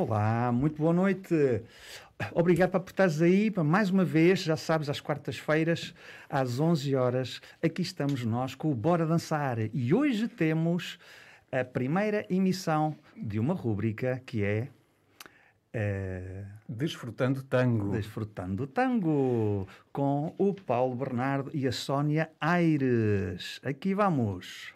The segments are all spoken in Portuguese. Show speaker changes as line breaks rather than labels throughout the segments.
Olá, muito boa noite. Obrigado por estares aí para mais uma vez, já sabes, às quartas-feiras, às 11 horas, aqui estamos nós com o Bora Dançar. E hoje temos a primeira emissão de uma rúbrica que é
Uh, Desfrutando Tango.
Desfrutando Tango, com o Paulo Bernardo e a Sónia Aires. Aqui vamos.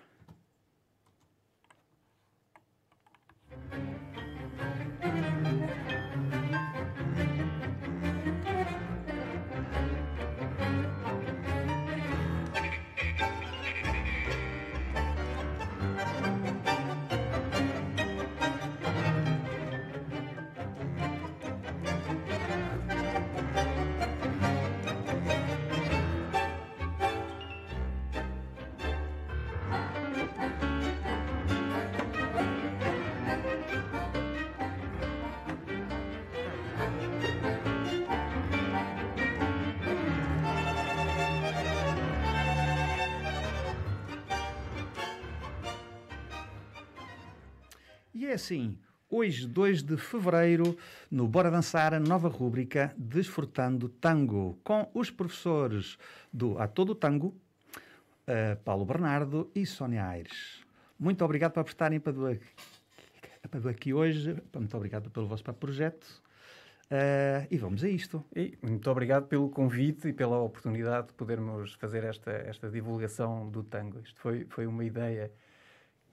É assim. Hoje, 2 de fevereiro, no Bora Dançar, a nova rúbrica Desfrutando Tango, com os professores do A Todo Tango, uh, Paulo Bernardo e Sónia Aires. Muito obrigado por estarem para aqui hoje. Muito obrigado pelo vosso projeto. Uh, e vamos a isto.
E muito obrigado pelo convite e pela oportunidade de podermos fazer esta, esta divulgação do tango. Isto foi, foi uma ideia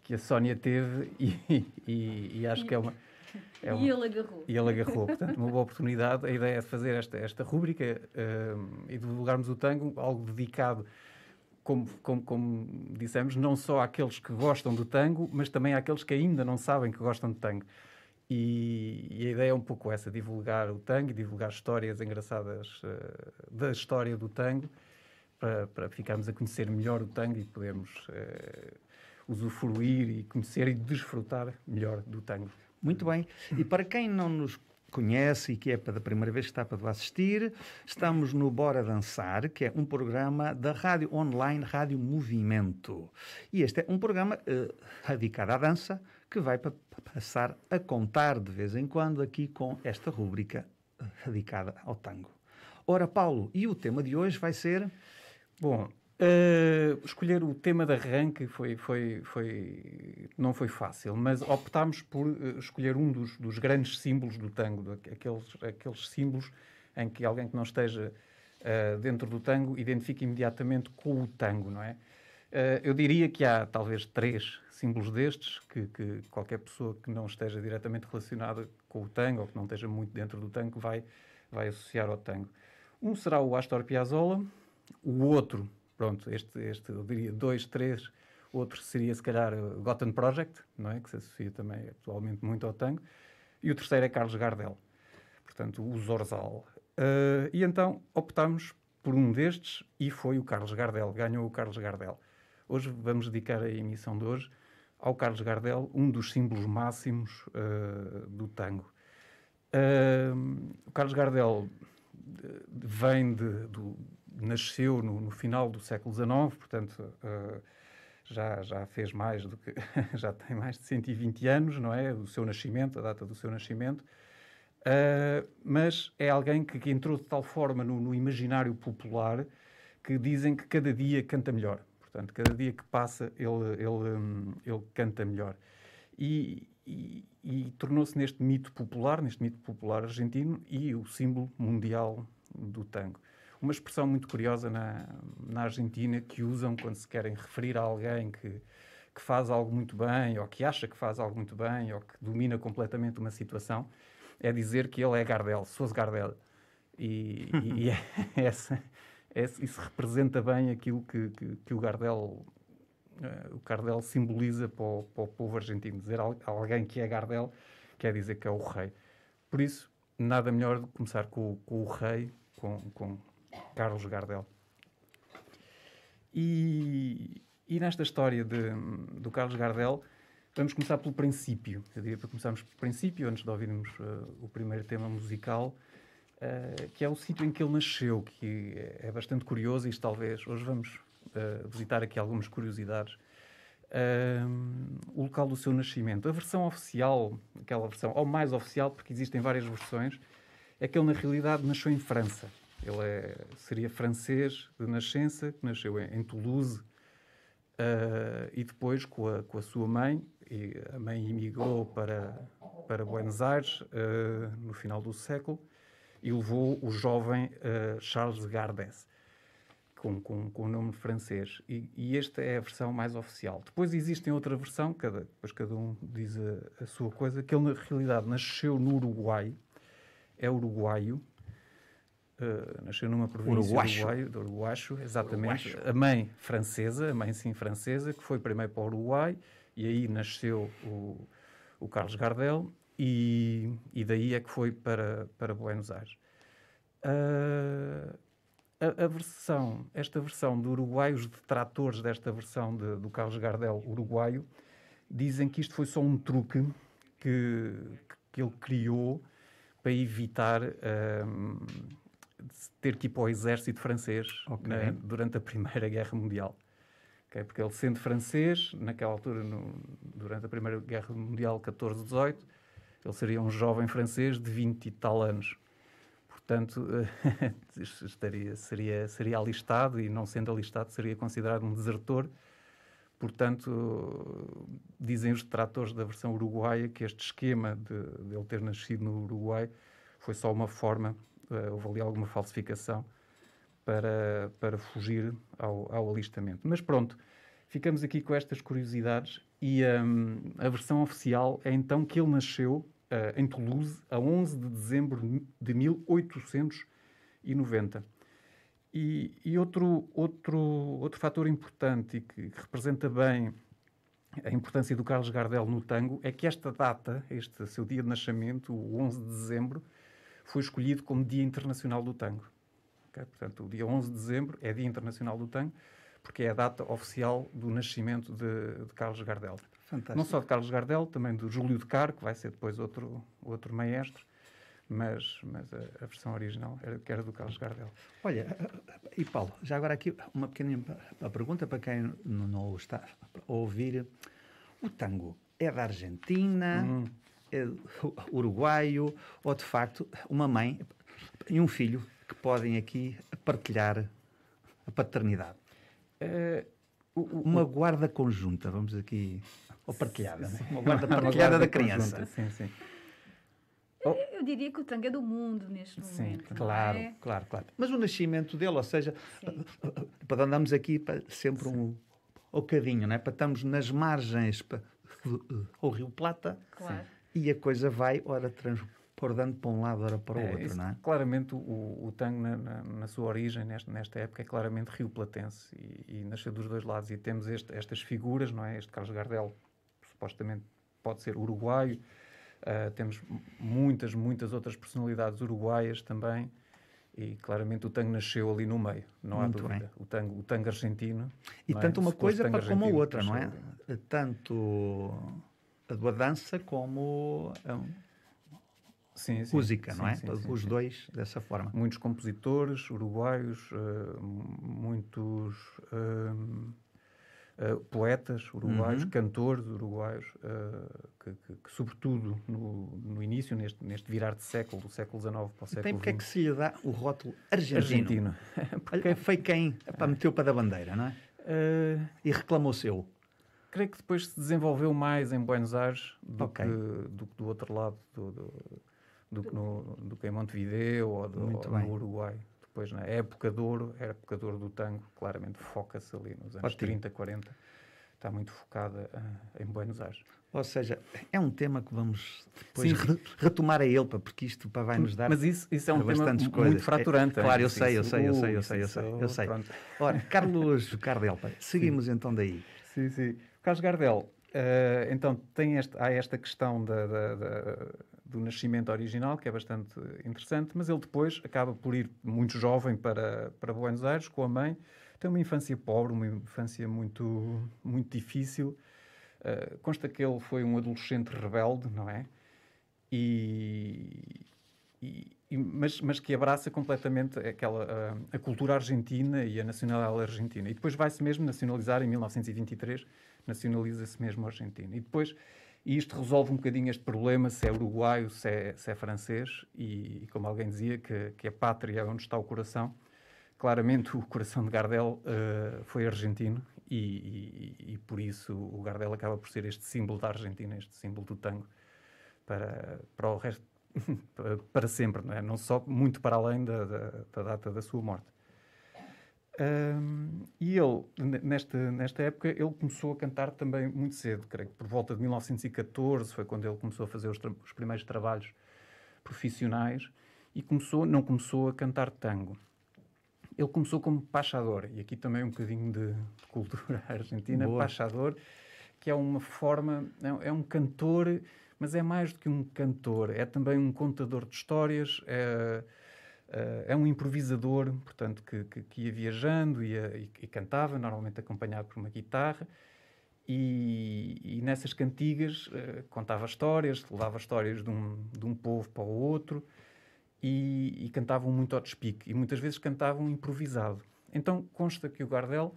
que a Sónia teve e, e, e acho que é uma.
É uma, e ele agarrou.
E ele agarrou. Portanto, uma boa oportunidade. A ideia é de fazer esta, esta rúbrica uh, e divulgarmos o tango, algo dedicado, como, como, como dissemos, não só àqueles que gostam do tango, mas também àqueles que ainda não sabem que gostam de tango. E, e a ideia é um pouco essa: divulgar o tango, divulgar histórias engraçadas uh, da história do tango, para, para ficarmos a conhecer melhor o tango e podermos. Uh, usufruir e conhecer e desfrutar melhor do tango.
Muito bem. E para quem não nos conhece e que é pela primeira vez que está para assistir, estamos no Bora Dançar, que é um programa da rádio online Rádio Movimento. E este é um programa uh, dedicado à dança que vai passar a contar de vez em quando aqui com esta rúbrica uh, dedicada ao tango. Ora, Paulo, e o tema de hoje vai ser?
Bom, Uh, escolher o tema de arranque foi, foi, foi, não foi fácil, mas optámos por uh, escolher um dos, dos, grandes símbolos do tango, aqueles, aqueles símbolos em que alguém que não esteja uh, dentro do tango identifica imediatamente com o tango, não é? eu diria que há talvez três símbolos destes que, que, qualquer pessoa que não esteja diretamente relacionada com o tango ou que não esteja muito dentro do tango vai, vai associar ao tango. Um será o Astor Piazzolla, o outro pronto, este, este eu diria dois, três, outro seria se calhar o Gotham Project, não é? Que se associa também atualmente muito ao tango, e o terceiro é Carlos Gardel, portanto, o Zorzal. Uh, e então optámos por um destes e foi o Carlos Gardel, ganhou o Carlos Gardel. Hoje vamos dedicar a emissão de hoje ao Carlos Gardel, um dos símbolos máximos uh, do tango. Uh, o Carlos Gardel vem de, do, nasceu no, no, final do século XIX, portanto uh, já, já fez mais do que já tem mais de 120 anos, não é? O seu nascimento, a data do seu nascimento. Uh, mas é alguém que, que, entrou de tal forma no, no, imaginário popular que dizem que cada dia canta melhor. Portanto, cada dia que passa ele, ele, um, ele canta melhor. E, e, e tornou-se neste mito popular, neste mito popular argentino e o símbolo mundial do tango uma expressão muito curiosa na, na Argentina que usam quando se querem referir a alguém que, que faz algo muito bem, ou que acha que faz algo muito bem, ou que domina completamente uma situação, é dizer que ele é Gardel, Sousa Gardel. E, e é, isso representa bem aquilo que, que, que o Gardel uh, o Gardel simboliza para o, para o povo argentino. Dizer alguém que é Gardel quer dizer que é o rei. Por isso, nada melhor do que começar com, com o rei, com, com, Carlos Gardel. E, e nesta história de, do Carlos Gardel, vamos começar pelo princípio. Eu diria para começarmos pelo princípio, antes de ouvirmos uh, o primeiro tema musical, uh, que é o sítio em que ele nasceu, que é, é bastante curioso e talvez hoje vamos uh, visitar aqui algumas curiosidades. o local do seu nascimento. A versão oficial aquela versão, ou mais oficial, porque existem várias versões, é que ele na realidade nasceu em França. Ele é, seria francês de nascença, nasceu em, em Toulouse, uh, e depois com a, com a sua mãe, e a mãe emigrou para, para Buenos Aires uh, no final do século, e levou o jovem uh, Charles Gardès com, com, com o nome francês. E, e, esta é a versão mais oficial. Depois existe outra versão, cada, depois cada um diz a, a, sua coisa, que ele na realidade nasceu no Uruguai, é uruguaio, uh, nasceu numa província
Uruguacho.
Uruguaio, do Uruguacho, exatamente.
Uruguacho.
A mãe francesa, a mãe sim francesa, que foi primeiro para o Uruguai, e aí nasceu o, o Carlos Gardel, e, e daí é que foi para, para Buenos Aires. Uh, a, a, versão, esta versão do Uruguai, os detratores desta versão de, do Carlos Gardel uruguaio, dizem que isto foi só um truque que, que ele criou para evitar um, ter que ir para o exército francês okay. né, durante a Primeira Guerra Mundial. Okay? Porque ele, sendo francês, naquela altura, no, durante a Primeira Guerra Mundial, 14-18, ele seria um jovem francês de 20 e tal anos portanto, estaria, seria, seria alistado e, não sendo alistado, seria considerado um desertor. Portanto, dizem os detratores da versão uruguaia que este esquema de, de ele ter nascido no Uruguai foi só uma forma, uh, houve ali alguma falsificação para, para fugir ao, ao alistamento. Mas pronto, ficamos aqui com estas curiosidades e um, a versão oficial é então que ele nasceu uh, em Toulouse a 11 de dezembro de 1890. E, e outro, outro, outro fator importante e que, que, representa bem a importância do Carlos Gardel no tango é que esta data, este seu dia de nascimento, o 11 de dezembro, foi escolhido como Dia Internacional do Tango. Okay? Portanto, o dia 11 de dezembro é Dia Internacional do Tango, porque é a data oficial do nascimento de, de Carlos Gardel. Fantástico. Não só de Carlos Gardel, também do Júlio de Caro, que vai ser depois outro, outro maestro, mas, mas a, a versão original era, era do Carlos Gardel.
Olha, e Paulo, já agora aqui uma pequena pergunta para quem não está a ouvir. O tango é da Argentina, hum. É uruguaio, ou de facto uma mãe e um filho que podem aqui partilhar a paternidade? É, o, o, uma guarda conjunta, vamos aqui ou partilhada, sim, Uma guarda partilhada da criança.
Sim, sim.
Eu, eu, diria que o tango é do mundo neste
sim,
momento.
Claro,
é?
claro, claro. Mas o nascimento dele, ou seja, para andamos aqui para sempre sim. um bocadinho, não é? Para estamos nas margens para, ao Rio Plata
claro.
E a coisa vai, ora, transbordando para um lado, ora para o é, outro, não é?
Claramente o, o tango, na, na, na, sua origem, nesta, nesta época, é claramente rio platense e, e nasceu dos dois lados. E temos este, estas figuras, não é? Este Carlos Gardel supostamente pode ser uruguaio. Uh, temos muitas, muitas outras personalidades uruguaias também. E claramente o tango nasceu ali no meio, não Muito há dúvida. Bem. O tango, o tango argentino.
E
é?
tanto uma coisa para como a outra, não é? Tanto a da dança como a sim, sim, música, sim, não é? Os dois dessa forma.
Muitos compositores uruguaios, uh, muitos. Uh, uh, poetas uruguaios, uhum. cantores uruguaios, que, que, que, sobretudo no, no início, neste, neste virar de século, do século XIX para o século
Tem porque XX. é que se lhe dá o rótulo argentino?
Argentino.
porque foi quem para meteu para da bandeira, não é? E reclamou seu.
Creio que depois se desenvolveu mais em Buenos Aires do, okay. que, do, do outro lado, do, do, do, que, no, do que em Montevideo ou, do, ou no Uruguai depois na época de ouro, a época de ouro do tango, claramente foca-se ali nos anos Ótimo. 30, 40, está muito focada uh, em Buenos Aires.
Ou seja, é um tema que vamos depois Sim. retomar a ele, porque isto para vai nos dar
Mas isso, isso é um tema coisas. muito fraturante.
É, claro, eu sei, eu sei, eu sei, eu sei, eu sei, eu sei. Ora, Carlos Gardel, seguimos Sim. então daí.
Sim, sim. Carlos Gardel, uh, então tem este, há esta questão da, da, da do nascimento original, que é bastante interessante, mas ele depois acaba por ir muito jovem para, para Buenos Aires com a mãe. Tem uma infância pobre, uma infância muito, muito difícil. Uh, consta que ele foi um adolescente rebelde, não é? E, e, mas, mas, que abraça completamente aquela, a, a, cultura argentina e a nacionalidade argentina. E depois vai-se mesmo nacionalizar em 1923 nacionaliza-se mesmo argentino. E depois, isto resolve um bocadinho este problema, se é uruguaio, se é, se é francês, e, como alguém dizia, que, que a pátria é onde está o coração. Claramente o coração de Gardel uh, foi argentino e, e, e, por isso o Gardel acaba por ser este símbolo da Argentina, este símbolo do tango para, para o resto, para sempre, não é? Não só muito para além da, da, da data da sua morte. Um, e ele, nesta, nesta época, ele começou a cantar também muito cedo, creio que por volta de 1914 foi quando ele começou a fazer os, os primeiros trabalhos profissionais e começou, não começou a cantar tango. Ele começou como pachador, e aqui também um bocadinho de, cultura argentina, Boa. pachador, que é uma forma, é, é um cantor, mas é mais do que um cantor, é também um contador de histórias, é, Uh, é um improvisador, portanto, que, que, que ia viajando ia, e, e, cantava, normalmente acompanhado por uma guitarra, e, e nessas cantigas uh, contava histórias, levava histórias de um, de um povo para o outro, e, e cantavam muito ao despique, e muitas vezes cantavam improvisado. Então consta que o Gardel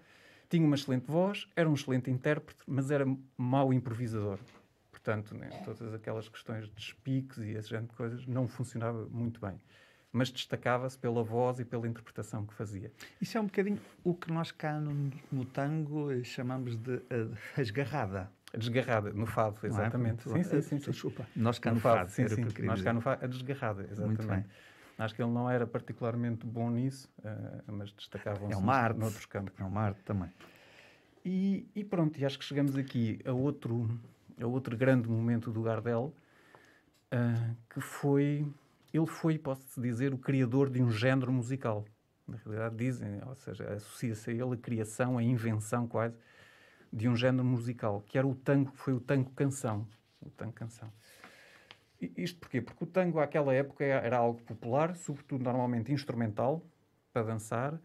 tinha uma excelente voz, era um excelente intérprete, mas era mau improvisador. Portanto, né, todas aquelas questões de despiques e esse género de coisas não funcionava muito bem mas destacava-se pela voz e pela interpretação que fazia.
Isso é um bocadinho o que nós cá no, no tango chamamos de uh, esgarrada.
A desgarrada, no fado, é? exatamente.
É? Sim, sim, sim, sim. Desculpa. Nós cá no, no fado, fado sim, sim.
Nós cá no fado, a desgarrada, exatamente. Acho que ele não era particularmente bom nisso, uh, mas destacava-se
é uma arte. noutros campos. É uma arte também.
E, e, pronto, e acho que chegamos aqui a outro, a outro grande momento do Gardel, uh, que foi ele foi, posso dizer, o criador de um género musical. Na realidade, dizem, ou seja, associa-se a ele a criação, a invenção quase, de um género musical, que era o tango, foi o tango canção. O tango canção. Isto porquê? Porque o tango, àquela época, era algo popular, sobretudo normalmente instrumental, para dançar,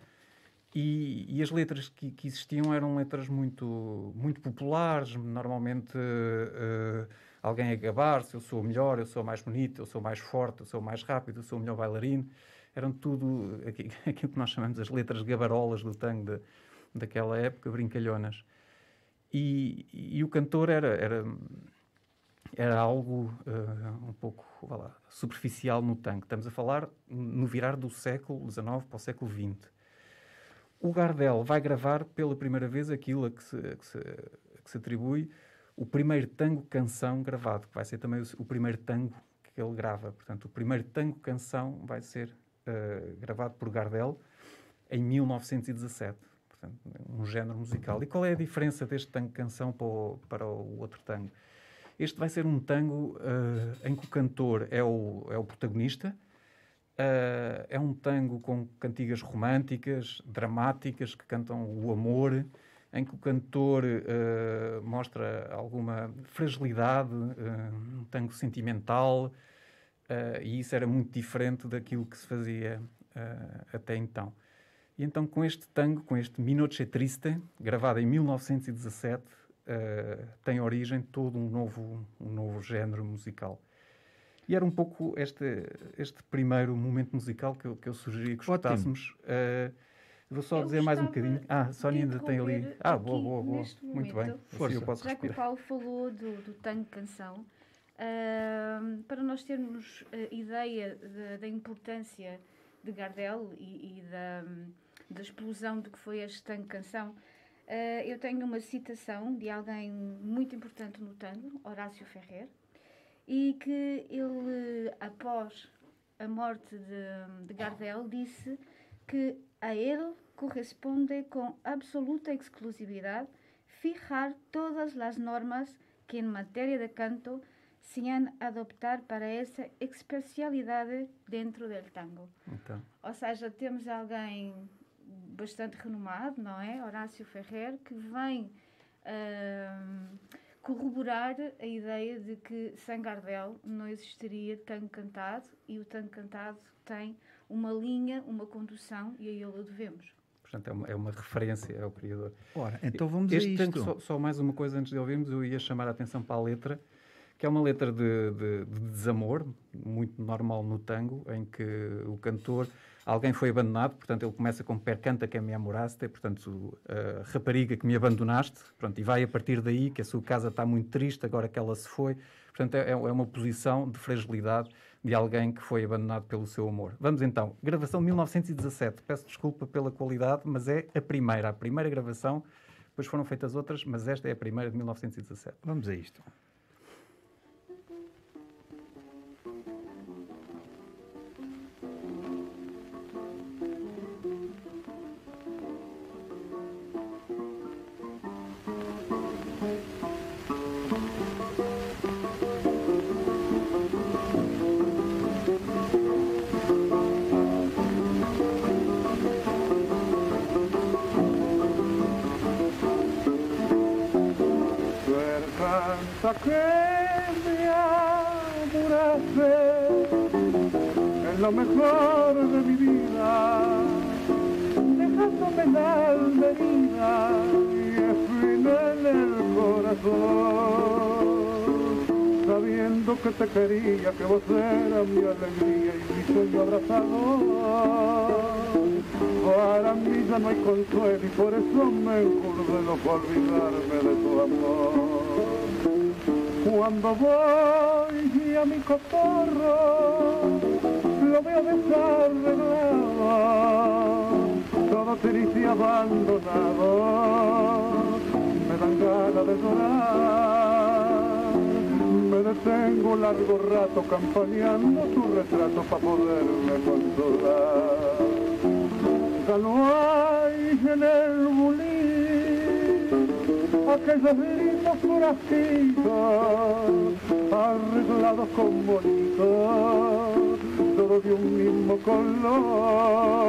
e, e as letras que, que, existiam eram letras muito, muito populares, normalmente. Uh, alguém a gabar-se, eu sou melhor, eu sou mais bonito, eu sou mais forte, eu sou mais rápido, eu sou o melhor bailarino. Eram tudo aquilo que nós chamamos as letras gabarolas do tango de, daquela época, brincalhonas. E, e, o cantor era, era, era algo uh, um pouco lá, superficial no tango. Estamos a falar no virar do século XIX para o século XX. O Gardel vai gravar pela primeira vez aquilo a que se, a que se, a que se atribui o primeiro tango canção gravado, que vai ser também o, o primeiro tango que ele grava. Portanto, o primeiro tango canção vai ser uh, gravado por Gardel em 1917. Portanto, um género musical. E qual é a diferença deste tango canção para o, para o outro tango? Este vai ser um tango uh, em que o cantor é o, é o protagonista. Uh, é um tango com cantigas românticas, dramáticas, que cantam o amor, em que o cantor uh, mostra alguma fragilidade, uh, um tango sentimental, uh, e isso era muito diferente daquilo que se fazia até então. E então, com este tango, com este Minoche Triste, gravado em 1917, tem origem todo um novo, um novo género musical. E era um pouco este, este primeiro momento musical que eu, que eu sugeri que escutássemos. Uh, Vou só eu dizer mais um bocadinho. Ah, Sónia ainda tem ali. Ah, boa, boa, boa. Muito bem.
Assim eu posso já respirar. que o Paulo falou do, do tango canção, uh, para nós termos uh, ideia da importância de Gardel e, e da, da, explosão do que foi este tango canção, uh, eu tenho uma citação de alguém muito importante no tango, Horácio Ferrer, e que ele, após a morte de, de Gardel, disse que a ele corresponde con absoluta exclusividad fijar todas las normas que en materia de canto se han adoptar para essa especialidade dentro do tango. Então. Ou seja, temos alguém bastante renomado, não é? Horácio Ferrer, que vem uh, corroborar a ideia de que sem Gardel não existiria tango cantado e o tango cantado tem uma linha, uma condução e a ele o devemos.
Portanto, é uma, é uma referência ao criador.
Ora, então vamos
este
a isto.
Só, só, mais uma coisa antes de ouvirmos, eu ia chamar a atenção para a letra, que é uma letra de, de, de, desamor, muito normal no tango, em que o cantor, alguém foi abandonado, portanto ele começa com percanta que me amoraste, portanto a rapariga que me abandonaste, pronto, e vai a partir daí que a sua casa está muito triste agora que ela se foi, portanto é, é uma posição de fragilidade de alguém que foi abandonado pelo seu amor. Vamos então, gravação 1917, peço desculpa pela qualidade, mas é a primeira, a primeira gravação, depois foram feitas outras, mas esta é a primeira de 1917.
Vamos a isto.
Que me apuraste en lo mejor de mi vida, dejándome la herida y en el corazón, sabiendo que te quería, que vos eras mi alegría y mi sueño abrazador. Para mí ya no hay consuelo y por eso me de no olvidarme de tu amor. Cuando voy a mi cotorro, lo veo desarreglado, todo triste y abandonado, me dan ganas de llorar. Me detengo largo rato campaneando tu retrato para poderme consolar. Ya no hay en el bulín aquellos lindos corajitos arreglados con bonitos, todo de un mismo color.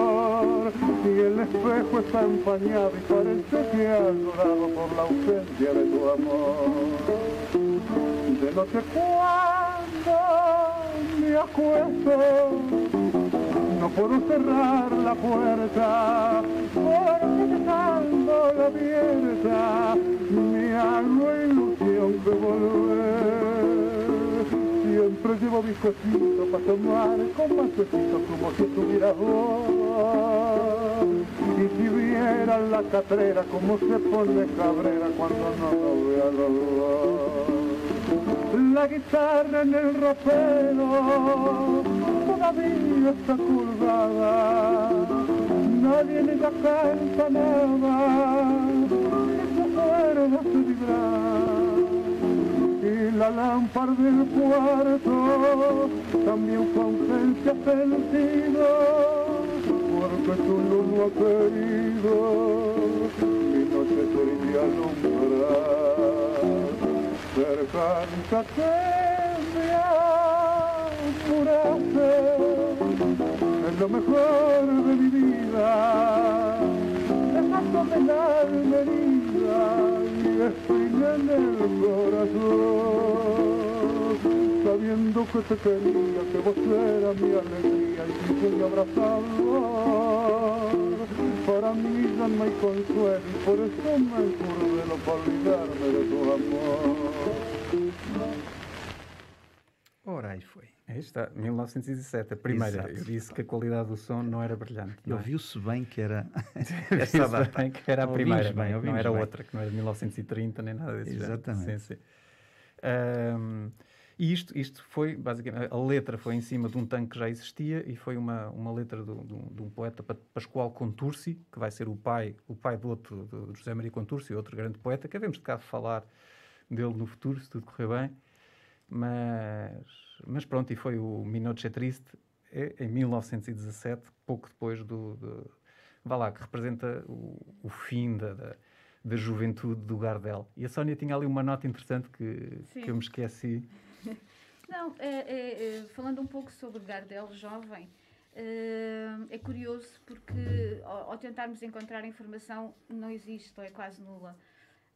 Y el espejo está empañado y parece que ha llorado por la ausencia de tu amor. De noche cuando me acuesto, no puedo cerrar la puerta, porque dejando la abierta, me hago ilusión de volver. Siempre llevo mis cositos para tomar con más como si estuviera vos. Y si vieran la catrera como se pone cabrera cuando no lo vea los dos. La guitarra en el rapero todavía está curvada, nadie ni la canta nada, esa cuerda se vibrar. Y la lámpara del cuarto también fue ausencia sentido, porque tú no lo has querido, mi noche quería alumbrar, cerca que me es lo mejor de mi vida, dejándome la herida y espina en el corazón, sabiendo que te quería, que vos eras mi alegría y mi sueño abrazador. Para mí ya no hay consuelo y por eso me lo para olvidarme de tu amor.
Aí foi.
Aí está, 1917, a primeira. Exato. Eu disse que a qualidade do som não era brilhante.
É? Ouviu-se bem que era
essa data. bem que era a primeira, bem, não, era bem. outra, que não era 1930 nem nada desse
Exatamente.
Sim, sim. Um, e isto, isto foi, basicamente, a letra foi em cima de um tanque que já existia e foi uma, uma letra de, um poeta, Pascoal Contursi, que vai ser o pai, o pai do outro, de José Maria Contursi, outro grande poeta, que havemos de cá falar dele no futuro, se tudo correr bem. Mas, mas pronto, e foi o Minochet Triste é, em 1917, pouco depois do. do vá lá, que representa o, o fim da, da, da, juventude do Gardel. E a Sónia tinha ali uma nota interessante que, que eu me esqueci.
Não, é, é, é, falando um pouco sobre Gardel jovem, é, é curioso porque ao, tentarmos encontrar informação não existe, ou é quase nula.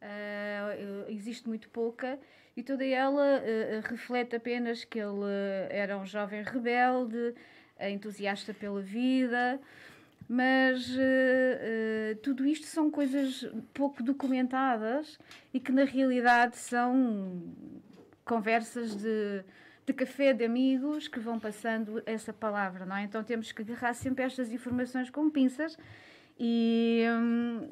Uh, existe muito pouca e toda ela uh, reflete apenas que ele era um jovem rebelde, entusiasta pela vida, mas uh, tudo isto são coisas pouco documentadas e que na realidade são conversas de, de café de amigos que vão passando essa palavra, não é? Então temos que agarrar sempre estas informações com pinças e, hum,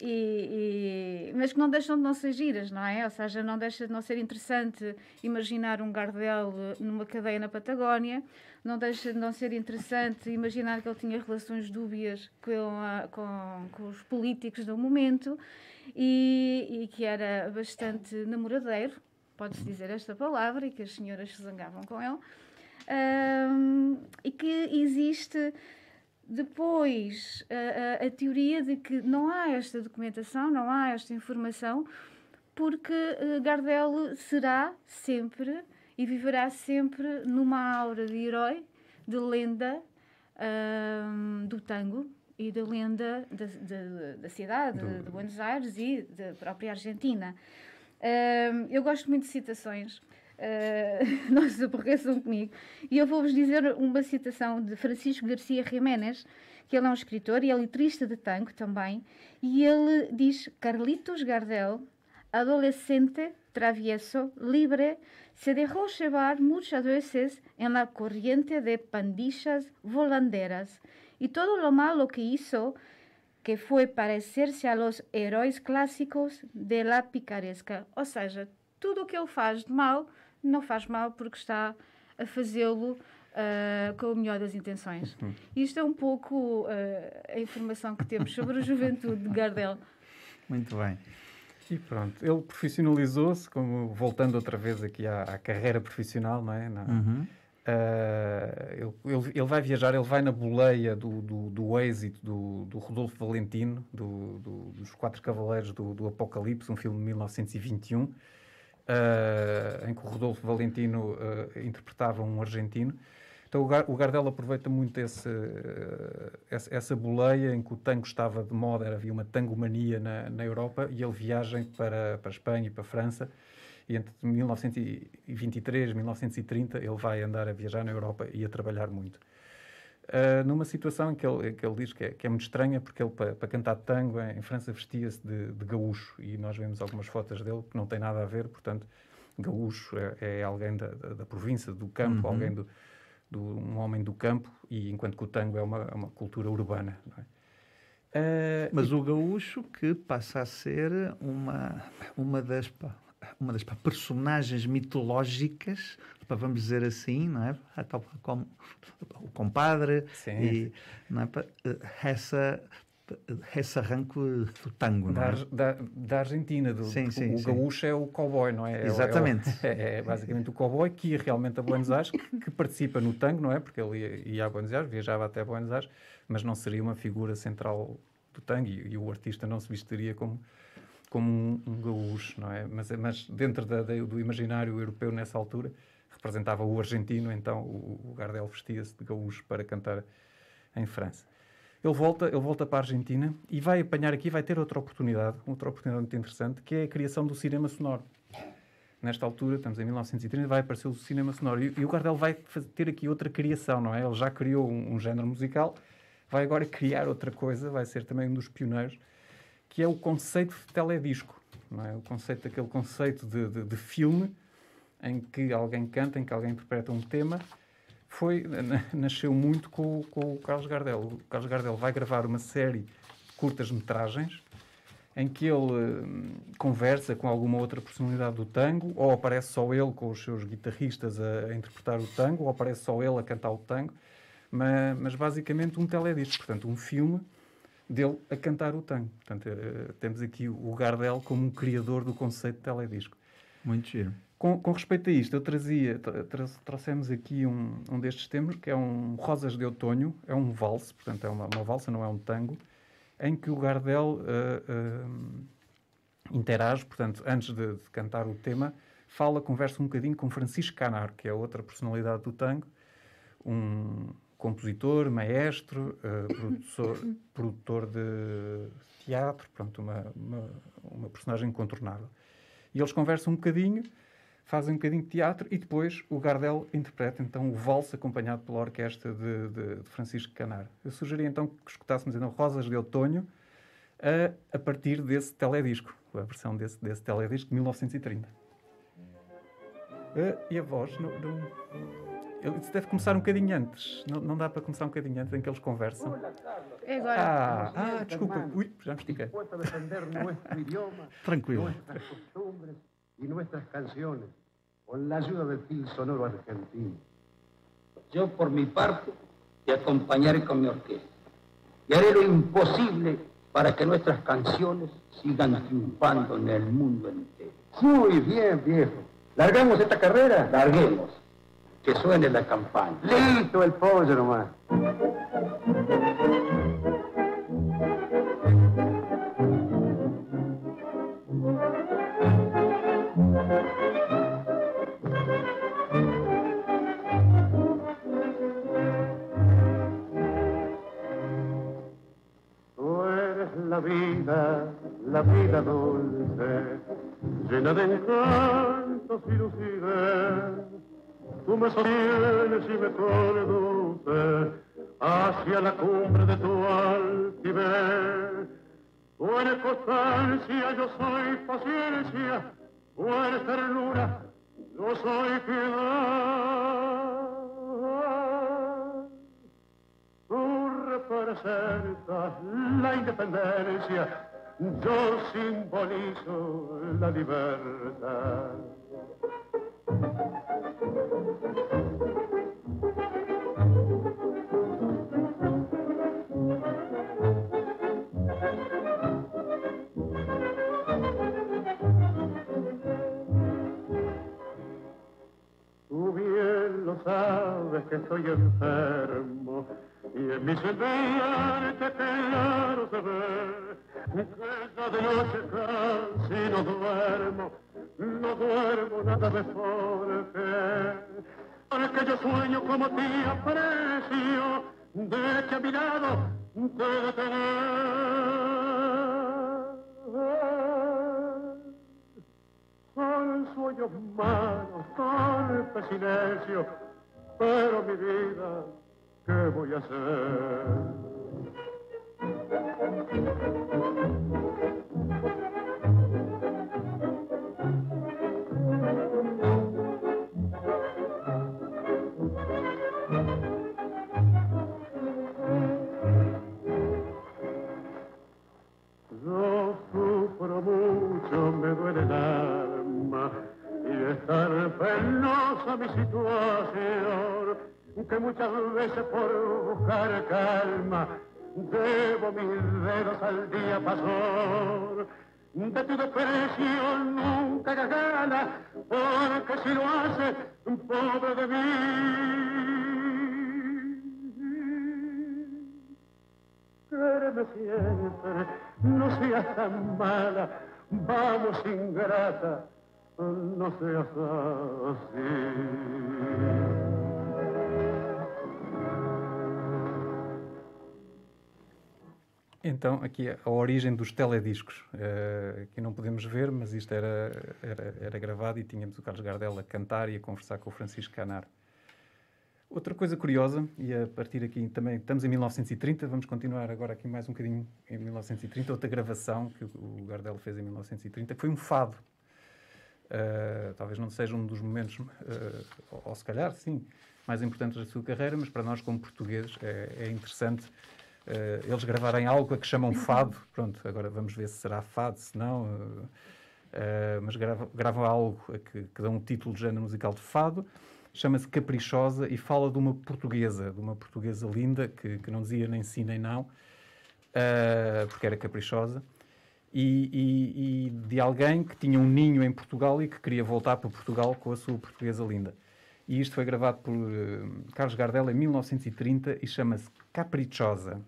e, e, mas que não deixam de não ser giras, não é? Ou seja, não deixa de não ser interessante imaginar um Gardel numa cadeia na Patagónia, não deixa de não ser interessante imaginar que ele tinha relações dúbias com, a, com, com os políticos do momento e, e que era bastante namoradeiro, pode-se dizer esta palavra, e que as senhoras se zangavam com ele, um, e que existe depois, a, a, a, teoria de que não há esta documentação, não há esta informação, porque uh, Gardel será sempre e viverá sempre numa aura de herói, de lenda uh, do tango e da lenda da, da, da cidade do... de Buenos Aires e da própria Argentina. Uh, eu gosto muito de citações uh, não se aborreçam comigo. E eu vou-vos dizer uma citação de Francisco Garcia Jiménez, que ele é um escritor e é letrista de tango também, e ele diz: Carlitos Gardel, adolescente, travieso, libre, se dejó llevar muchas veces en la corriente de pandillas volanderas, y todo lo malo que hizo que foi parecer-se a los heróis clássicos de la picaresca. Ou seja, tudo o que ele faz de mal não faz mal porque está a fazê-lo uh, com o melhor das intenções. Isto é um pouco uh, a informação que temos sobre a juventude de Gardel.
Muito bem.
E pronto, ele profissionalizou-se, como voltando outra vez aqui à, à carreira profissional, não é? Na, uhum. Uh, ele, ele, ele, vai viajar, ele vai na boleia do, do, do êxito do, do Rodolfo Valentino, do, dos Quatro Cavaleiros do, do Apocalipse, um filme de 1921, uh, em que o Rodolfo Valentino uh, interpretava um argentino. Então o Gardel aproveita muito esse, uh, essa, essa boleia em que o tango estava de moda, havia uma tangomania na, na Europa e ele viaja para, para a Espanha e para a França e entre 1923 e 1930 ele vai andar a viajar na Europa e a trabalhar muito uh, numa situação em que ele, que ele diz que é, que é muito estranha, porque ele, para, para cantar tango em França, vestia-se de, de, gaúcho, e nós vemos algumas fotos dele que não têm nada a ver, portanto, gaúcho é, é alguém da, da, província, do campo, uhum. alguém do, do, um homem do campo, e enquanto que o tango é uma, uma cultura urbana.
É? Uh, Mas e... o gaúcho que passa a ser uma, uma das uma das personagens mitológicas, vamos dizer assim, não é? Como o compadre
Sim.
e não é? essa esse arranco do tango,
da, é? da, da, Argentina, do,
sim, sim,
o gaúcho é o cowboy, não é?
é Exatamente.
É, é, é, basicamente o cowboy que ia realmente a Buenos Aires, que, que, participa no tango, não é? Porque ele ia, ia, a Buenos Aires, viajava até Buenos Aires, mas não seria uma figura central do tango e, e o artista não se vestiria como como um, um gaúcho, não é? Mas, mas dentro da, da, do imaginário europeu nessa altura representava o argentino, então o, o Gardel vestia-se de gaúcho para cantar em França. Ele volta, ele volta para a Argentina e vai apanhar aqui, vai ter outra oportunidade, outra oportunidade muito interessante, que é a criação do cinema sonoro. Nesta altura, estamos em 1930, vai aparecer o cinema sonoro. E, e o Gardel vai ter aqui outra criação, não é? Ele já criou um, um género musical, vai agora criar outra coisa, vai ser também um dos pioneiros que é o conceito de teledisco. Não é? O conceito, aquele conceito de, de, de filme em que alguém canta, em que alguém interpreta um tema, foi, nasceu muito com, com o Carlos Gardel. O Carlos Gardel vai gravar uma série de curtas-metragens em que ele hum, conversa com alguma outra personalidade do tango, ou aparece só ele com os seus guitarristas a, a interpretar o tango, ou aparece só ele a cantar o tango, mas, mas basicamente um teledisco, portanto, um filme dele a cantar o tango. Portanto, uh, temos aqui o Gardel como um criador do conceito de teledisco.
Muito giro.
Com, com respeito a isto, eu trazia, tra trouxemos aqui um, um destes temas, que é um Rosas de Outono, é um valse, portanto é uma, uma valsa, não é um tango, em que o Gardel uh, uh, interage, portanto, antes de, de, cantar o tema, fala, conversa um bocadinho com Francisco Canar, que é outra personalidade do tango, um, compositor, maestro, uh, produtor, produtor de teatro, pronto, uma, uma, uma, personagem incontornável. E eles conversam um bocadinho, fazem um bocadinho de teatro e depois o Gardel interpreta então o valse acompanhado pela orquestra de, de, de Francisco Canar. Eu sugeria então que escutássemos então Rosas de Outono a, a partir desse teledisco, a versão desse, desse teledisco de 1930. Uh, e a voz? Não, deve começar um bocadinho antes. Não, não dá para começar um bocadinho antes em que eles conversam.
É agora.
Ah, ah desculpa. Ui, já me estiquei.
Tranquilo.
Y nuestras canciones, con la ayuda del fil sonoro argentino.
Yo, por mi parte, te acompañaré con mi orquesta y haré lo imposible para que nuestras canciones sigan triunfando en el mundo entero.
Muy bien, viejo. ¿Largamos esta carrera?
Larguemos. Que suene la campana.
Listo el pollo nomás. La vida dulce, llena de encantos y lucidez. Tú me sostienes y me conduces hacia la cumbre de tu altivez. Tú eres constancia, yo soy paciencia. Tú eres ternura, yo soy piedad. Tú representas la independencia, yo simbolizo la libertad. Tú bien lo sabes que estoy enfermo y en mi semblante claro se noche casi no duermo, no duermo nada mejor que porque yo sueño como te pobre de mí. Quéreme siempre, no seas tan mala, vamos ingrata, no seas así.
Então, aqui a origem dos telediscos, uh, que não podemos ver, mas isto era, era, era, gravado e tínhamos o Carlos Gardel a cantar e a conversar com o Francisco Canar. Outra coisa curiosa, e a partir aqui também, estamos em 1930, vamos continuar agora aqui mais um bocadinho em 1930, outra gravação que o Gardel fez em 1930, que foi um fado. Uh, talvez não seja um dos momentos, uh, ou, ou, se calhar, sim, mais importantes da sua carreira, mas para nós, como portugueses, é, é interessante uh, eles gravarem algo a que chamam fado. Pronto, agora vamos ver se será fado, se não. mas gravam, gravam algo a que, que dá um título de género musical de fado chama-se Caprichosa e fala de uma portuguesa, de uma portuguesa linda, que, que não dizia nem sim nem não, uh, porque era caprichosa, e, e, e, de alguém que tinha um ninho em Portugal e que queria voltar para Portugal com a sua portuguesa linda. E isto foi gravado por uh, Carlos Gardel em 1930 e chama-se Caprichosa.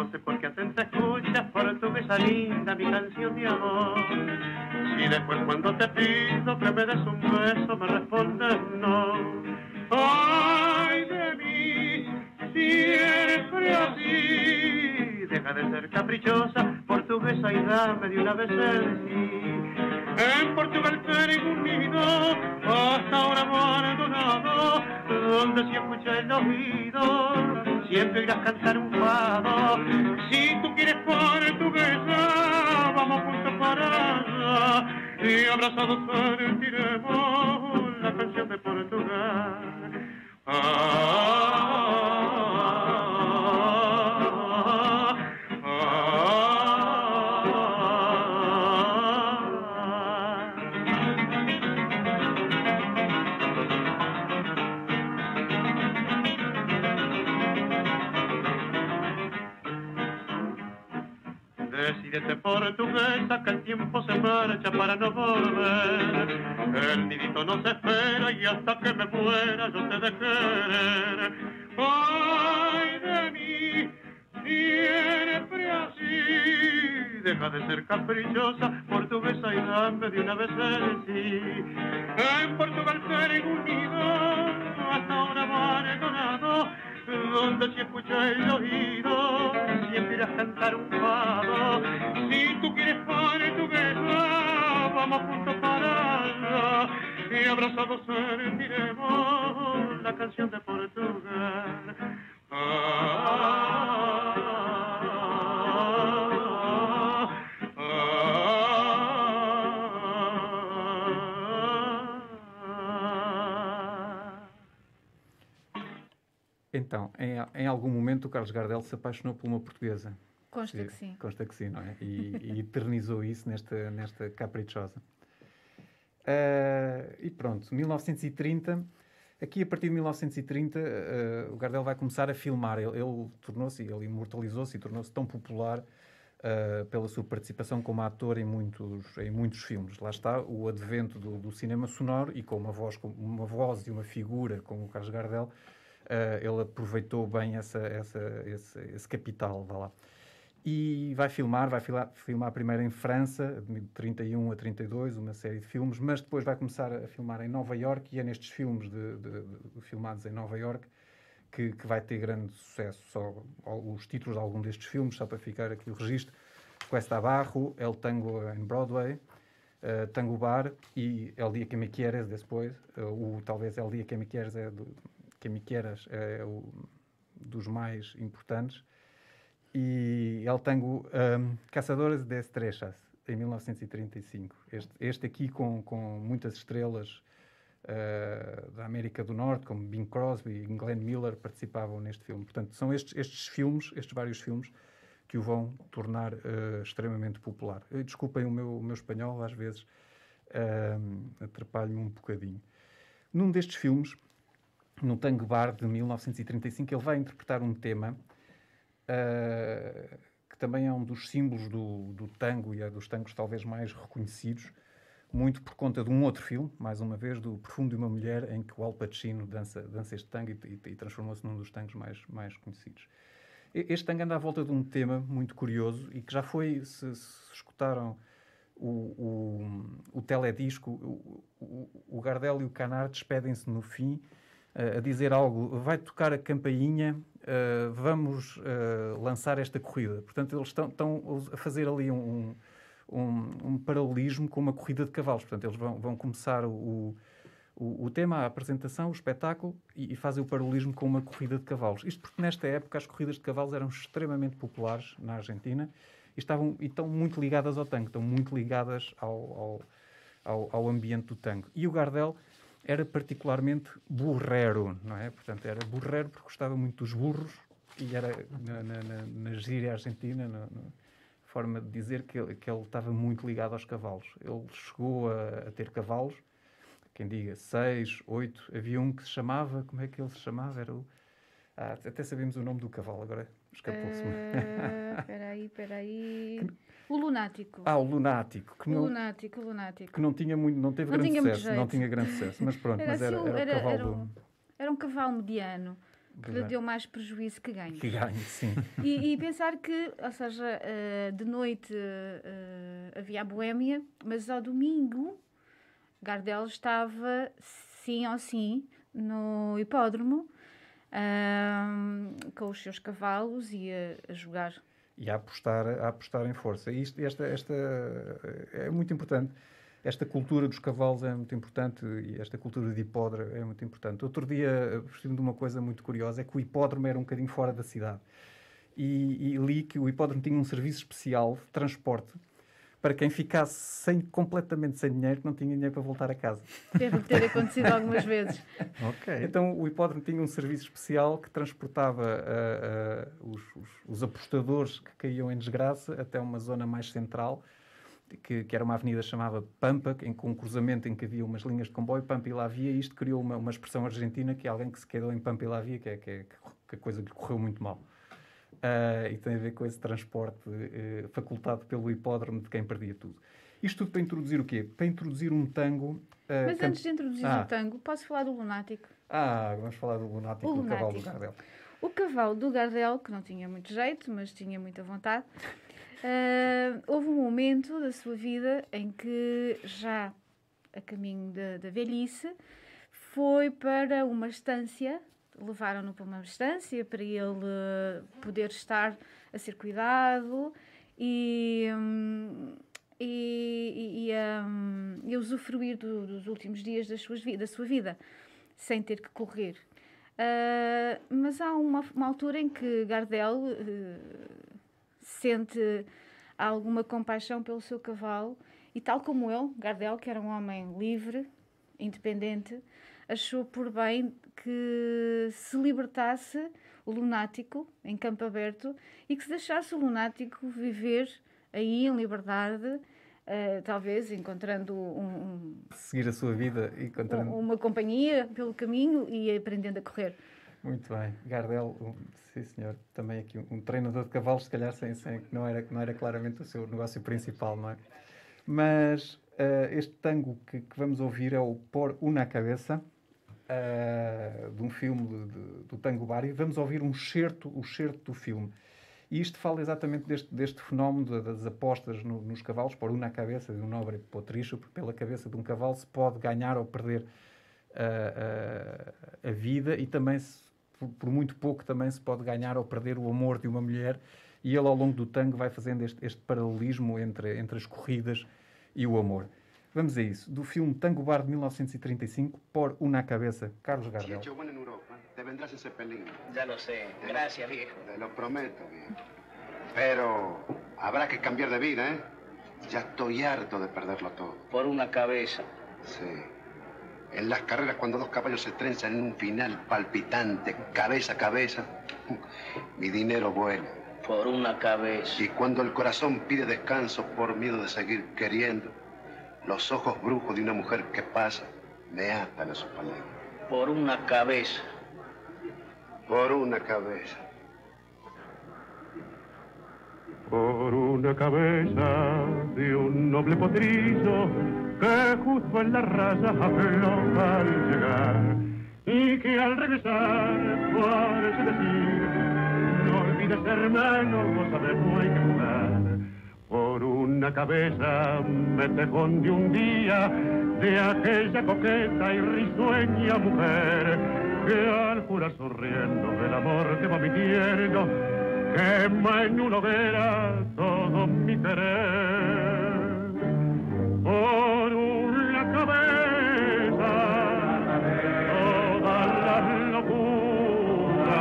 No sé por qué atenta escuchas portuguesa linda mi canción de amor. Si después cuando te pido que me des un beso me respondes no. Ay de mí, siempre así. Deja de ser caprichosa, portuguesa y dame de una vez el sí. En Portugal tengo un nido
hasta ahora abandonado, donde si escucha el oído, siempre irás cantar un fado. Si tú quieres portuguesa, vamos juntos para allá, y abrazados sentiremos la canción de Portugal. Ah, Decídete portuguesa que el tiempo se marcha para no volver. El nidito no se espera y hasta que me muera yo te de querer. Ay de mí, siempre así. Deja de ser caprichosa, portuguesa y dame de una vez el sí. En Portugal seré unido, hasta ahora abandonado donde se escucha el oído, siempre irás a cantar un fado. Si tú quieres portuguesa, vamos juntos para allá, y abrazados sentiremos la canción de Portugal. Ah,
Então, em, em algum momento o Carlos Gardel se apaixonou por uma portuguesa.
Consta que sim.
Consta que sim, não é? E, e eternizou isso nesta, nesta caprichosa. Ah, e pronto, 1930. Aqui, a partir de 1930, ah, o Gardel vai começar a filmar. Ele, ele tornou-se, ele imortalizou-se e tornou-se tão popular ah, pela sua participação como ator em muitos, em muitos filmes. Lá está o advento do, do cinema sonoro e com uma voz, com uma voz e uma figura como o Carlos Gardel, ele aproveitou bem essa, essa, esse, esse capital, vá lá. E vai filmar, vai filmar, filmar primeiro em França, de 31 a 32, uma série de filmes, mas depois vai começar a filmar em Nova York e é nestes filmes de, de- de- filmados em Nova York que, que vai ter grande sucesso. Só os títulos de algum destes filmes, só para ficar aqui o registro. Cuesta Abajo, El Tango em Broadway, eh, Tango Bar e El Dia que me quieres depois. Eh, o, talvez El Dia que me quieres é do, que me quieras é o, dos mais importantes. E El Tango um, Caçadores de Estrechas, em 1935. Este, este aqui com, com muitas estrelas eh, da América do Norte, como Bing Crosby e Glenn Miller, participavam neste filme. Portanto, são estes, estes filmes, estes vários filmes, que o vão tornar eh, extremamente popular. Eh, Desculpem o meu, o meu espanhol, às vezes uh, atrapalho-me um bocadinho. Num destes filmes, no Tango Bar de 1935, ele vai interpretar um tema uh, que também é um dos símbolos do, do tango e é dos tangos talvez mais reconhecidos, muito por conta de um outro filme, mais uma vez, do Perfume de uma Mulher, em que o Al Pacino dança, dança este tango e, e- e transformou-se num dos tangos mais, mais conhecidos. Este tango anda à volta de um tema muito curioso e que já foi, se, se escutaram o, o, o teledisco, o, o, o Gardel e o Canar despedem-se no fim a dizer algo, vai tocar a campainha, eh, vamos eh, lançar esta corrida. Portanto, eles estão, estão a fazer ali um, um, um paralelismo com uma corrida de cavalos. Portanto, eles vão, vão começar o, o, o tema, a apresentação, o espetáculo, e, e fazem o paralelismo com uma corrida de cavalos. Isto porque nesta época as corridas de cavalos eram extremamente populares na Argentina e, estavam, e estão muito ligadas ao tango, estão muito ligadas ao, ao, ao, ao ambiente do tango. E o Gardel era particularmente burrero, não é? Portanto, era burrero porque gostava muito dos burros e era na, na, na, na gíria argentina, na, forma de dizer que ele, que ele estava muito ligado aos cavalos. Ele chegou a, a ter cavalos, quem diga seis, oito, havia um que se chamava, como é que ele se chamava? Era o, ah, até sabemos o nome do cavalo, agora escapou-se-me.
Eh, Espera aí, espera aí. O lunático.
ah, o lunático, que
o
não,
lunático, o lunático.
que não tinha muito, não teve
Não
grande sucesso, não tinha grande sucesso, mas pronto,
Era
mas era,
assim,
era,
era-
cavalo
era
do-
um- Era um cavalo mediano que lhe deu mais prejuízo que ganho.
que ganhe, sim.
E, e pensar que, ou seja, eh, de noite eh, havia a boémia, mas ao domingo Gardel estava, sim ou sim, no hipódromo com os seus cavalos e a, a jogar.
e a apostar, a apostar em força. Isto, esta, esta é muito importante. esta cultura dos cavalos é muito importante e esta cultura de hipódromo é muito importante. Outro dia percebi de uma coisa muito curiosa, é que o hipódromo era um bocadinho fora da cidade. E, e li que o hipódromo tinha um serviço especial de transporte para quem ficasse sem, completamente sem dinheiro, que não tinha dinheiro para voltar a casa.
Deve ter acontecido algumas vezes.
Ok.
Então o hipódromo tinha um serviço especial que transportava ah, ah, os, os- os apostadores que caíam em desgraça até uma zona mais central, que, que era uma avenida chamada Pampa, em, com um cruzamento em que havia umas linhas de comboio, Pampa e lá via, e isto criou uma, uma expressão argentina que é alguém que se quedou em Pampa e lá via, que é, que é que a coisa que lhe correu muito mal. Ah, e tem a ver com esse transporte eh, facultado pelo hipódromo de quem perdia tudo. Isto tudo para introduzir o quê? Para introduzir um tango. ah,
Mas antes de introduzir
Ah.
o tango, posso falar do lunático?
Ah, vamos falar do lunático
O
do cavalo do
lunático.
Gardel.
O cavalo do Gardel, que não tinha muito jeito, mas tinha muita vontade, ah, houve um momento da sua vida em que, já a caminho da, da velhice, foi para uma estância, levaram-no para uma estância para ele ah, poder estar a ser cuidado e, hum, e, e, e, hum, usufruir do- dos últimos dias das suas da sua vida, sem ter que correr. Ah, mas há uma, uma altura em que Gardel eh, sente alguma compaixão pelo seu cavalo e tal como ele, Gardel, que era um homem livre, independente, achou por bem que se libertasse o lunático em campo aberto e que se deixasse o lunático viver aí em liberdade, eh, talvez encontrando um- um,
Seguir a sua vida e encontrando.
uma companhia pelo caminho e aprendendo a correr.
Muito bem. Gardel, um- sim senhor, também aqui um, treinador de cavalos, se calhar sem, sem, que não, era, não era claramente o seu negócio principal, não é? Mas eh, este tango que, que vamos ouvir é o Por Una Cabeça, eh, de um filme de- do Tango Bari. Vamos ouvir um certo, o certo do filme. E isto fala exatamente deste, deste fenómeno da- das apostas no- nos cavalos, por una cabeça de um nobre porque pela cabeça de um cavalo se pode ganhar ou perder a, a- a vida e também, se- por, por muito pouco, também se pode ganhar ou perder o amor de uma mulher. E ele, ao longo do tango, vai fazendo este, este paralelismo entre, entre as corridas e o amor. Vamos a isso. Do filme Tango Bar de 1935, Por Una Cabeça, Carlos
Si
Gardel.
hecho bueno en Europa, te vendrás ese pelín.
Ya lo sé. Gracias, viejo.
Te lo prometo, viejo. Pero habrá que cambiar de vida, ¿eh? Ya estoy harto de perderlo todo.
Por una cabeza.
Sí. En las carreras, cuando dos caballos se trenzan en un final palpitante, cabeza a cabeza, mi dinero vuela.
Por una cabeza.
Y cuando el corazón pide descanso por miedo de seguir queriendo, los ojos brujos de una mujer que pasa me atan a su palabra.
Por una cabeza.
Por una cabeza.
por una cabeza de un noble potrillo que justo en la raya afloja al llegar y que al regresar parece decir no olvides hermano, vos sabemos hay que jugar por una cabeza me tejón de un día de aquella coqueta y risueña mujer que al jurar sonriendo del amor que va mintiendo quema en una hoguera todo mi querer. Por una cabeza toda la locura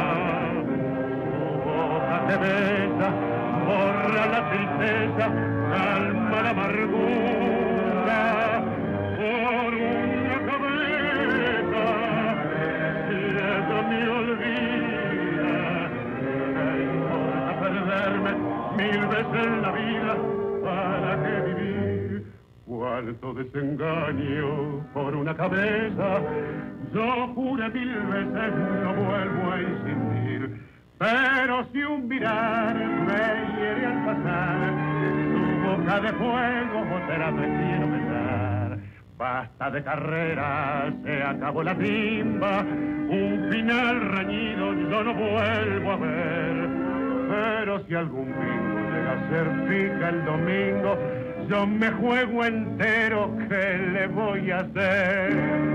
su boca te besa borra la tristeza calma la amargura por una cabeza ella me olvida ¿Qué importa perderme mil veces en la vida? ¿Para qué vivir? Cuánto desengaño por una cabeza. Yo juré mil veces no vuelvo a insistir. Pero si un mirar me hiere al pasar, su boca de fuego será quiero besar. Basta de carrera, se acabó la timba, un final reñido yo no vuelvo a ver. Pero si algún bingo llega a ser pica el domingo, yo me juego entero, ¿qué le voy a hacer?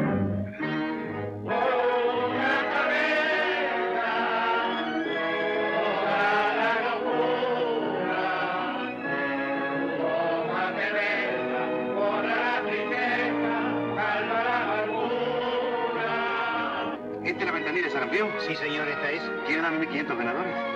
mencionan 1.500 ganadores.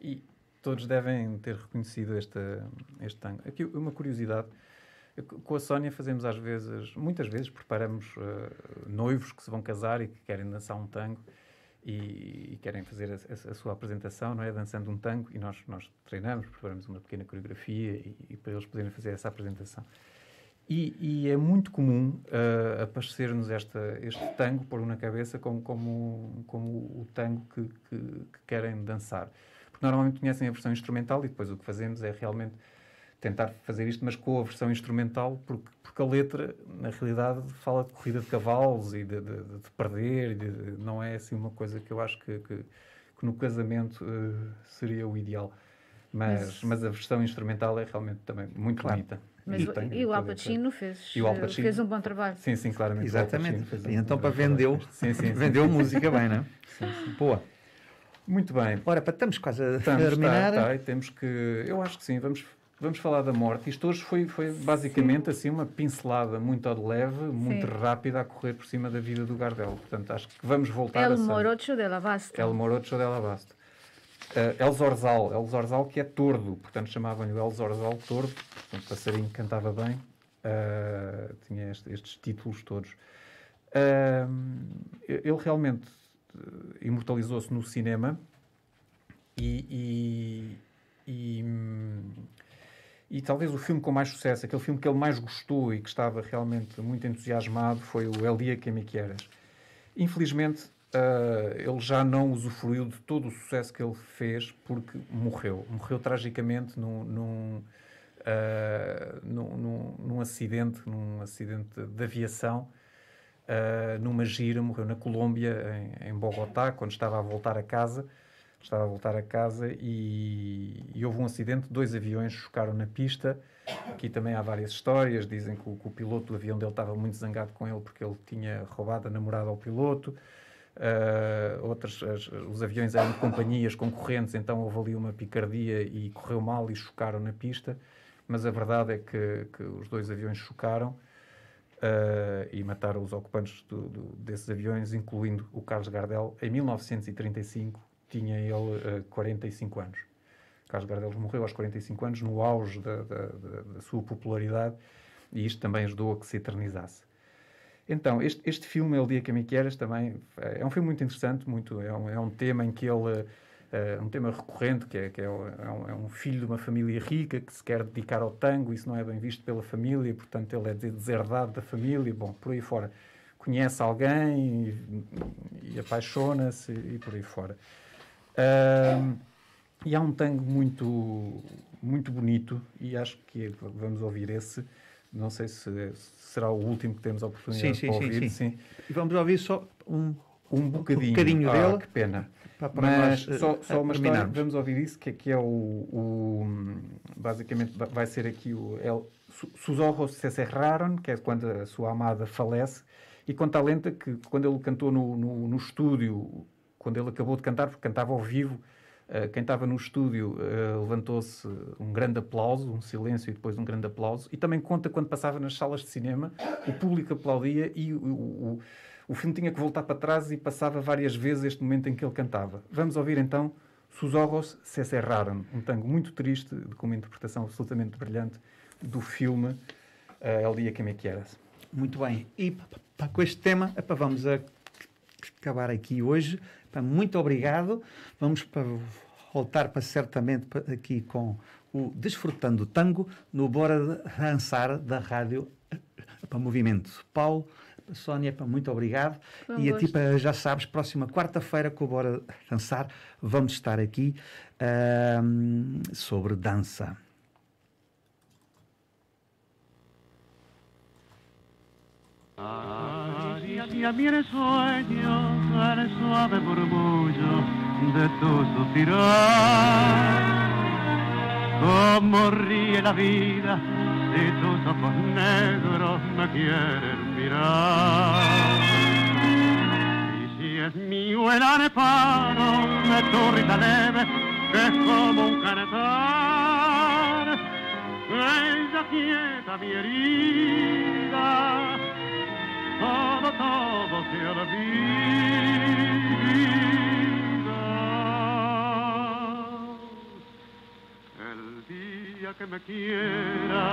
E todos devem ter reconhecido este, este tango. Aqui uma curiosidade. Com a Sónia fazemos às vezes, muitas vezes preparamos eh, noivos que se vão casar e que querem dançar um tango e, e querem fazer a, a- a sua apresentação, não é? Dançando um tango e nós, nós treinamos, preparamos uma pequena coreografia e, e para eles poderem fazer essa apresentação. E, e é muito comum uh, aparecer-nos esta, este tango pôr na cabeça como, como, como o tango que, que, que querem dançar. Porque normalmente conhecem a versão instrumental e depois o que fazemos é realmente tentar fazer isto, mas com a versão instrumental, porque, porque a letra, na realidade, fala de corrida de cavalos e de, de- de perder, e de- não é assim uma coisa que eu acho que, que, no casamento uh, seria o ideal. Mas, mas a versão instrumental é realmente também muito
Claro.
bonita.
Mas
E
o-
tem-
e o Al
tem-
Pacino fez,
E o Al
eh,
Pacino?
fez um bom trabalho.
Sim, sim, claramente.
Exatamente.
Um
E então para vendeu,
Sim, sim, sim.
vendeu música bem, não é? Boa.
Muito bem.
Ora, para estamos quase a
Estamos,
terminar.
tá, tá, e temos que. Eu acho que sim, vamos, vamos falar da morte. Isto hoje foi, foi basicamente assim uma pincelada muito ao de leve, muito
Sim.
rápida a correr por cima da vida do Gardel. Portanto, acho que vamos voltar a
El Morocho de la Basta.
El Morocho della Basta. Uh, El Zorzal, El Zorzal que é tordo, portanto chamavam-lhe o El Zorzal tordo, portanto, passarinho que cantava bem, uh, tinha este- estes títulos todos. Uh, ele realmente imortalizou-se no cinema e, e, e, e talvez o filme com mais sucesso, aquele filme que ele mais gostou e que estava realmente muito entusiasmado foi o El Dia que Me Quieras. Infelizmente, ah, ele já não usufruiu de todo o sucesso que ele fez porque morreu. Morreu tragicamente num, num, ah, num, num- num acidente, num acidente de aviação, ah, numa gira, morreu na Colômbia, em, em Bogotá, quando estava a voltar a casa. Estava a voltar a casa e, e houve um acidente, dois aviões chocaram na pista. Aqui também há várias histórias, dizem que o, que o piloto do avião dele estava muito zangado com ele porque ele tinha roubado a namorada ao piloto. Ah, outras, as- os aviões eram de companhias concorrentes, então houve ali uma picardia e correu mal e chocaram na pista. Mas a verdade é que, que os dois aviões chocaram ah, e mataram os ocupantes do- do- desses aviões, incluindo o Carlos Gardel. Em 1935 tinha ele ah, 45 anos. Carlos Gardel morreu aos 45 anos, no auge da, da- da- da sua popularidade, e isto também ajudou a que se eternizasse. Então, este, este filme, El Dia que Me Quieras, também eh, é um filme muito interessante, muito, é, um, é um tema em que ele. É um tema recorrente, que, é, que é, é um, é um filho de uma família rica que se quer dedicar ao tango, isso não é bem visto pela família, portanto ele é de- deserdado da família, bom, por aí fora. Conhece alguém e, e apaixona-se e por aí fora. E há um tango muito, muito bonito e acho que vamos ouvir esse. Não sei se será o último que temos a oportunidade
Sim, sim,
de
sim,
ouvir.
sim. E vamos ouvir só um,
Um bocadinho.
bocadinho
Ah,
dele.
Que pena.
para, para
Mas
nós eh,
só, só uma história, vamos ouvir isso, que, que é o, o- Basicamente va- vai ser aqui o. El, Su- sus ojos se cerraron, que é quando a sua amada falece, e conta a lenta que quando ele cantou no, no, no estúdio, quando ele acabou de cantar, porque cantava ao vivo, quem estava no estúdio eh, levantou-se um grande aplauso, um silêncio e depois um grande aplauso. E também conta quando passava nas salas de cinema, o público aplaudia e o, o, o filme tinha que voltar para trás e passava várias vezes este momento em que ele cantava. Vamos ouvir então Sus ojos se cerraram, um tango muito triste, com uma interpretação absolutamente brilhante do filme eh, El Dia que Me Quieras.
Muito bem. E com este tema, vamos a- acabar aqui hoje. Muito obrigado. Vamos para voltar para certamente aqui com o Desfrutando Tango no Bora Dançar da Rádio para Movimento. Paulo, Sónia, muito obrigado.
Um
e a ti,
gosto.
já sabes, próxima quarta-feira com o Bora Dançar vamos estar aqui ahm, sobre dança.
Y a mí el sueño, el suave murmullo de tu suspirar. Cómo ríe la vida si tus ojos negros me quieren mirar. Y si es mío el aneparo de tu risa leve, que es como un canetar, ella quieta mi herida todo, todo se olvida. El día que me quiera,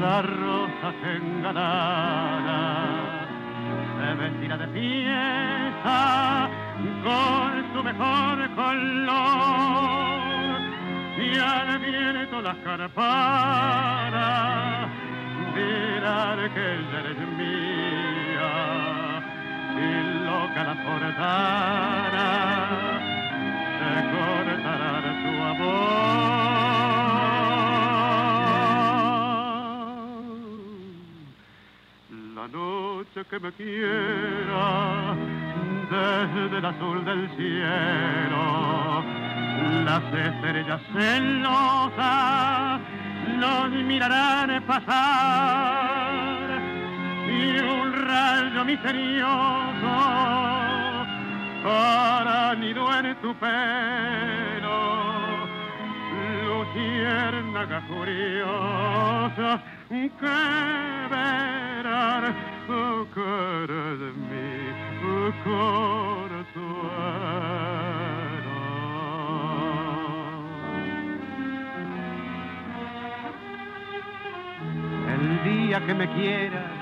la rosa se engalara, se vestirá de fiesta con su mejor color. Y al viento las carparas dirán que ella eres mía y loca la forzara se cortará de su amor. La noche que me quiera desde el azul del cielo las estrellas celosas nos mirarán pasar un rayo misterioso hará nido en tu pelo luciérnaga curiosa que verán cara de mi corazón. El día que me quieras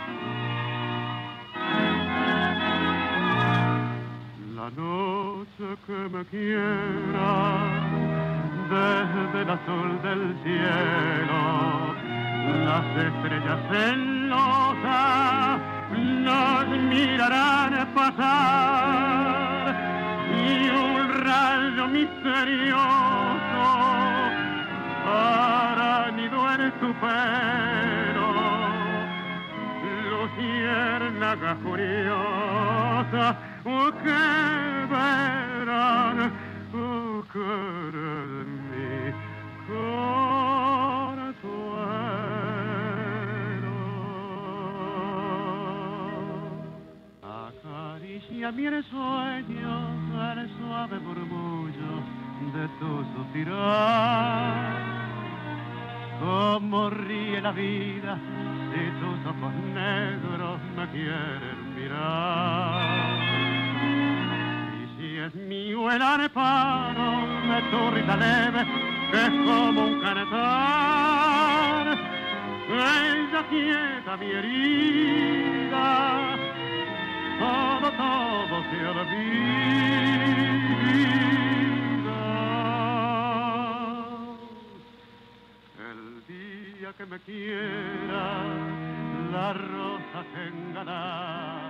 Que me quiera desde el azul del cielo, las estrellas celosas nos mirarán pasar y un rayo misterioso hará nido en tu pelo. Luciérnaga curiosa oh, que verán oh, de mi consuelo. Acaricia mi sueño el suave murmullo de tu suspirar cómo ríe la vida si tus ojos negros me quieren mirar. Es mío el aneparo de tu risa leve, es como un canetar, ella quieta mi herida, todo, todo se olvida. El día que me quiera, la rosa se engalará